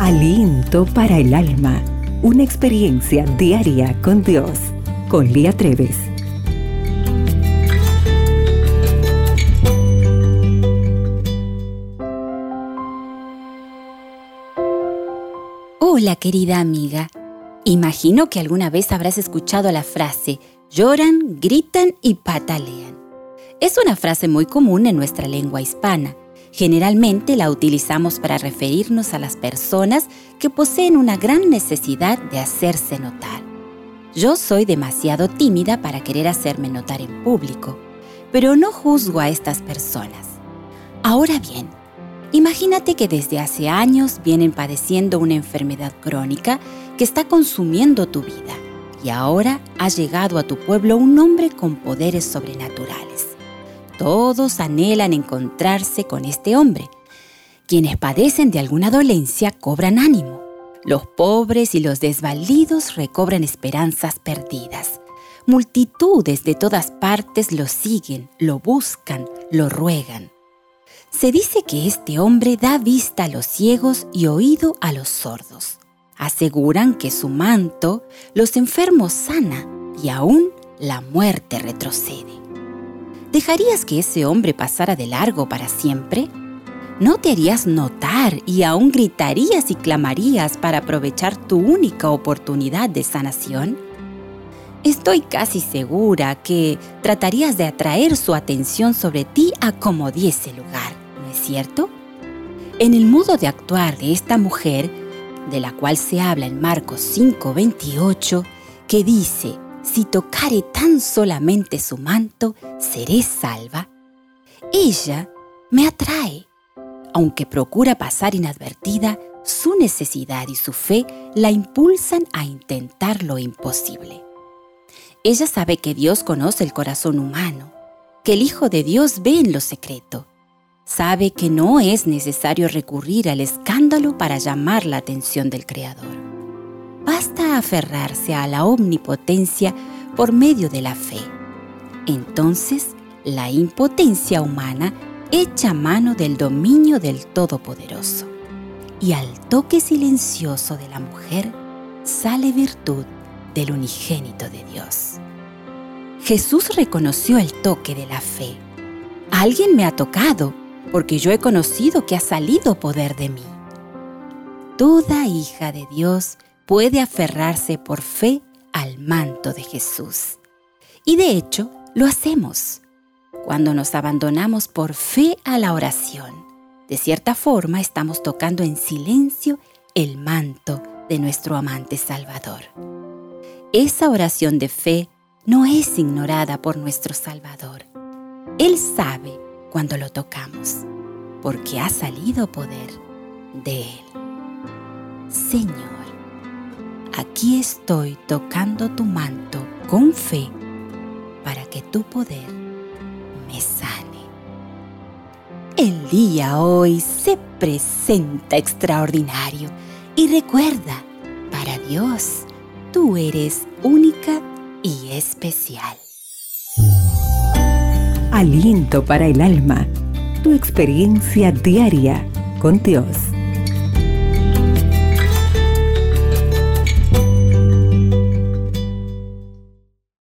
Aliento para el alma. Una experiencia diaria con Dios. Con Lía Treves. Hola querida amiga. Imagino que alguna vez habrás escuchado la frase lloran, gritan y patalean. Es una frase muy común en nuestra lengua hispana Generalmente la utilizamos para referirnos a las personas que poseen una gran necesidad de hacerse notar. Yo soy demasiado tímida para querer hacerme notar en público, pero no juzgo a estas personas. Ahora bien, imagínate que desde hace años vienen padeciendo una enfermedad crónica que está consumiendo tu vida y ahora ha llegado a tu pueblo un hombre con poderes sobrenaturales. Todos anhelan encontrarse con este hombre. Quienes padecen de alguna dolencia cobran ánimo. Los pobres y los desvalidos recobran esperanzas perdidas. Multitudes de todas partes lo siguen, lo buscan, lo ruegan. Se dice que este hombre da vista a los ciegos y oído a los sordos. Aseguran que su manto los enfermos sana y aún la muerte retrocede. ¿Dejarías que ese hombre pasara de largo para siempre? ¿No te harías notar y aún gritarías y clamarías para aprovechar tu única oportunidad de sanación? Estoy casi segura que tratarías de atraer su atención sobre ti a como diese lugar, ¿no es cierto? En el modo de actuar de esta mujer, de la cual se habla en Marcos 5:28, que dice, si tocare tan solamente su manto, seré salva. Ella me atrae. Aunque procura pasar inadvertida, su necesidad y su fe la impulsan a intentar lo imposible. Ella sabe que Dios conoce el corazón humano, que el Hijo de Dios ve en lo secreto. Sabe que no es necesario recurrir al escándalo para llamar la atención del Creador aferrarse a la omnipotencia por medio de la fe. Entonces, la impotencia humana echa mano del dominio del Todopoderoso. Y al toque silencioso de la mujer sale virtud del unigénito de Dios. Jesús reconoció el toque de la fe. Alguien me ha tocado porque yo he conocido que ha salido poder de mí. Toda hija de Dios puede aferrarse por fe al manto de Jesús. Y de hecho, lo hacemos cuando nos abandonamos por fe a la oración. De cierta forma, estamos tocando en silencio el manto de nuestro amante Salvador. Esa oración de fe no es ignorada por nuestro Salvador. Él sabe cuando lo tocamos, porque ha salido poder de Él. Señor, aquí estoy tocando tu manto con fe para que tu poder me sane. El día hoy se presenta extraordinario y recuerda, para Dios, tú eres única y especial. Aliento para el alma, tu experiencia diaria con Dios.